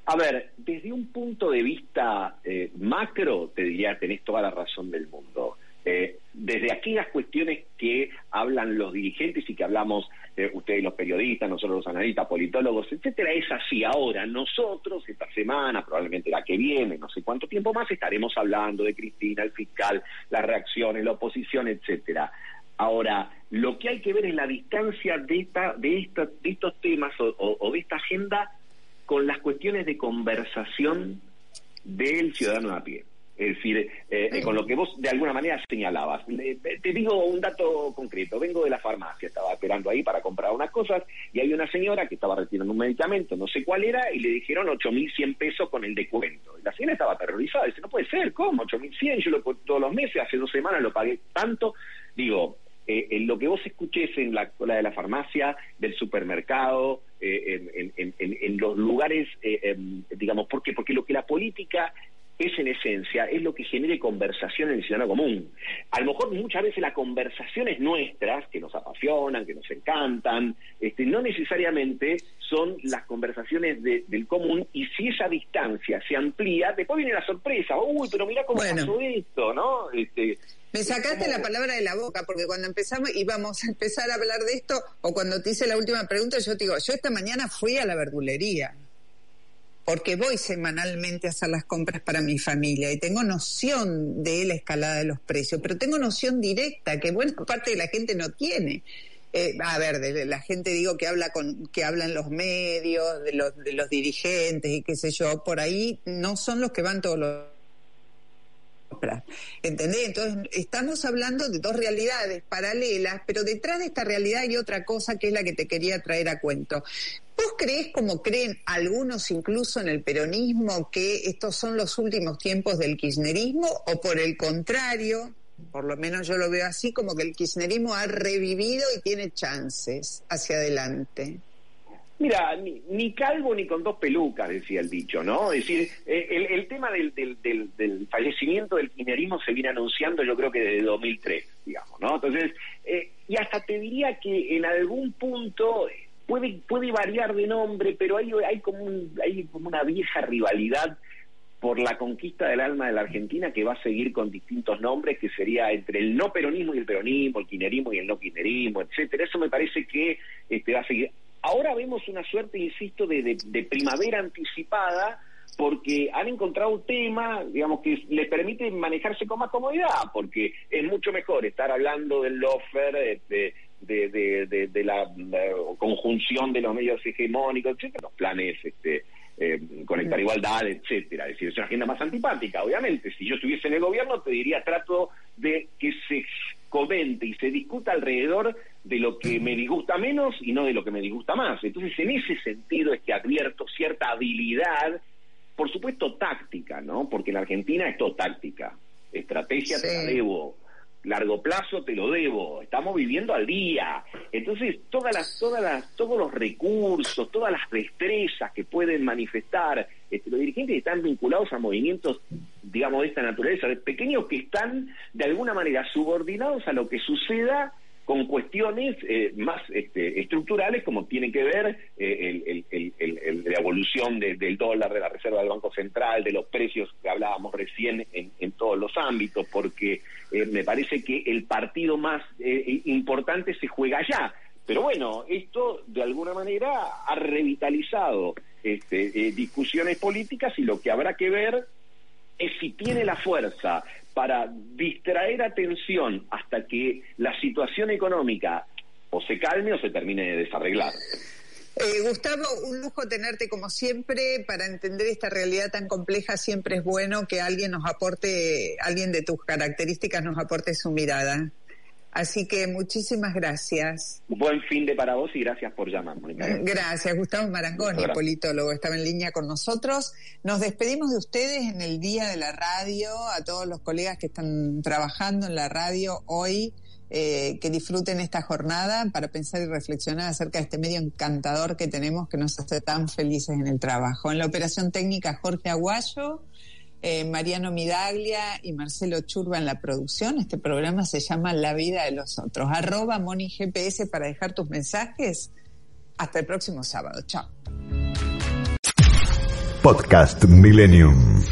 A ver, desde un punto de vista eh, macro, te diría, tenés toda la razón del mundo. Eh, desde aquellas cuestiones que hablan los dirigentes y que hablamos eh, ustedes los periodistas, nosotros los analistas, politólogos, etcétera, es así. Ahora, nosotros esta semana, probablemente la que viene, no sé cuánto tiempo más, estaremos hablando de Cristina, el fiscal, las reacciones, la oposición, etcétera. Ahora, lo que hay que ver es la distancia de, esta, de, esta, de estos temas o, de esta agenda con las cuestiones de conversación del ciudadano a pie. Es decir, eh, eh, con lo que vos de alguna manera señalabas. te digo un dato concreto. Vengo de la farmacia, estaba esperando ahí para comprar unas cosas y hay una señora que estaba retirando un medicamento, no sé cuál era, y le dijeron 8.100 pesos con el descuento. Y la señora estaba aterrorizada, dice, no puede ser, ¿cómo? 8.100, yo lo todos los meses, hace dos semanas lo pagué tanto. Digo, eh, en lo que vos escuches en la cola de la farmacia, del supermercado, eh, en, los lugares, eh, em, digamos, porque porque lo que la política es en esencia, es lo que genere conversación en el ciudadano común. A lo mejor muchas veces las conversaciones nuestras, que nos apasionan, que nos encantan, este, no necesariamente son las conversaciones del común, y si esa distancia se amplía, después viene la sorpresa, uy, pero mira cómo pasó esto, ¿no? Este, me sacaste la palabra de la boca, porque cuando empezamos íbamos a empezar a hablar de esto, o cuando te hice la última pregunta, yo te digo, yo esta mañana fui a la verdulería porque voy semanalmente a hacer las compras para mi familia y tengo noción de la escalada de los precios, pero tengo noción directa que buena parte de la gente no tiene. Eh, a ver, la gente digo que habla con que hablan los medios, de los, de los dirigentes y qué sé yo, por ahí no son los que van todos los ¿Entendés? Entonces, estamos hablando de dos realidades paralelas, pero detrás de esta realidad hay otra cosa que es la que te quería traer a cuento. ¿Vos crees, como creen algunos incluso en el peronismo, que estos son los últimos tiempos del kirchnerismo o por el contrario, por lo menos yo lo veo así, como que el kirchnerismo ha revivido y tiene chances hacia adelante? Mira, ni, calvo ni con dos pelucas, decía el dicho, ¿no? Es decir, eh, el, tema del, del, fallecimiento del kirchnerismo se viene anunciando yo creo que desde 2003, digamos, ¿no? Entonces, eh, y hasta te diría que en algún punto puede puede variar de nombre, pero hay hay como hay como una vieja rivalidad por la conquista del alma de la Argentina que va a seguir con distintos nombres, que sería entre el no peronismo y el peronismo, el kirchnerismo y el no kirchnerismo, etcétera. Eso me parece que este, va a seguir. Ahora vemos una suerte, insisto, de, primavera anticipada porque han encontrado un tema, digamos, que les permite manejarse con más comodidad, porque es mucho mejor estar hablando del lofer, de, de, de, la, conjunción de los medios hegemónicos, etcétera, los planes este, eh, conectar igualdad, etcétera. Es decir, es una agenda más antipática, obviamente. Si yo estuviese en el gobierno, te diría, trato de que se comente y se discuta alrededor de lo que me disgusta menos y no de lo que me disgusta más. Entonces, en ese sentido es que advierto cierta habilidad, por supuesto táctica, ¿no? Porque en Argentina es todo táctica. Estrategia te la debo, largo plazo te lo debo, estamos viviendo al día. Entonces, todas las, todas las, todos los recursos, todas las destrezas que pueden manifestar este, los dirigentes están vinculados a movimientos, digamos, de esta naturaleza, de pequeños que están de alguna manera subordinados a lo que suceda con cuestiones eh, más este, estructurales como tienen que ver eh, la evolución del dólar, de la reserva del Banco Central, de los precios que hablábamos recién en, todos los ámbitos, porque eh, me parece que el partido más importante se juega allá. Pero bueno, esto de alguna manera ha revitalizado este, discusiones políticas y lo que habrá que ver es si tiene la fuerza para distraer atención hasta que la situación económica o se calme o se termine de desarreglar. Eh, Gustavo, un lujo tenerte como siempre. Para entender esta realidad tan compleja siempre es bueno que alguien nos aporte, alguien de tus características nos aporte su mirada. Así que muchísimas gracias. Buen fin de para vos y gracias por llamar, Gracias, Gustavo Marangoni, politólogo, estaba en línea con nosotros. Nos despedimos de ustedes en el Día de la Radio, a todos los colegas que están trabajando en la radio hoy. Eh, que disfruten esta jornada para pensar y reflexionar acerca de este medio encantador que tenemos que nos hace tan felices en el trabajo. En la operación técnica Jorge Aguayo, eh, Mariano Midaglia y Marcelo Churba en la producción. Este programa se llama La vida de los otros. Arroba Moni GPS para dejar tus mensajes. Hasta el próximo sábado. Chao. Podcast Millennium.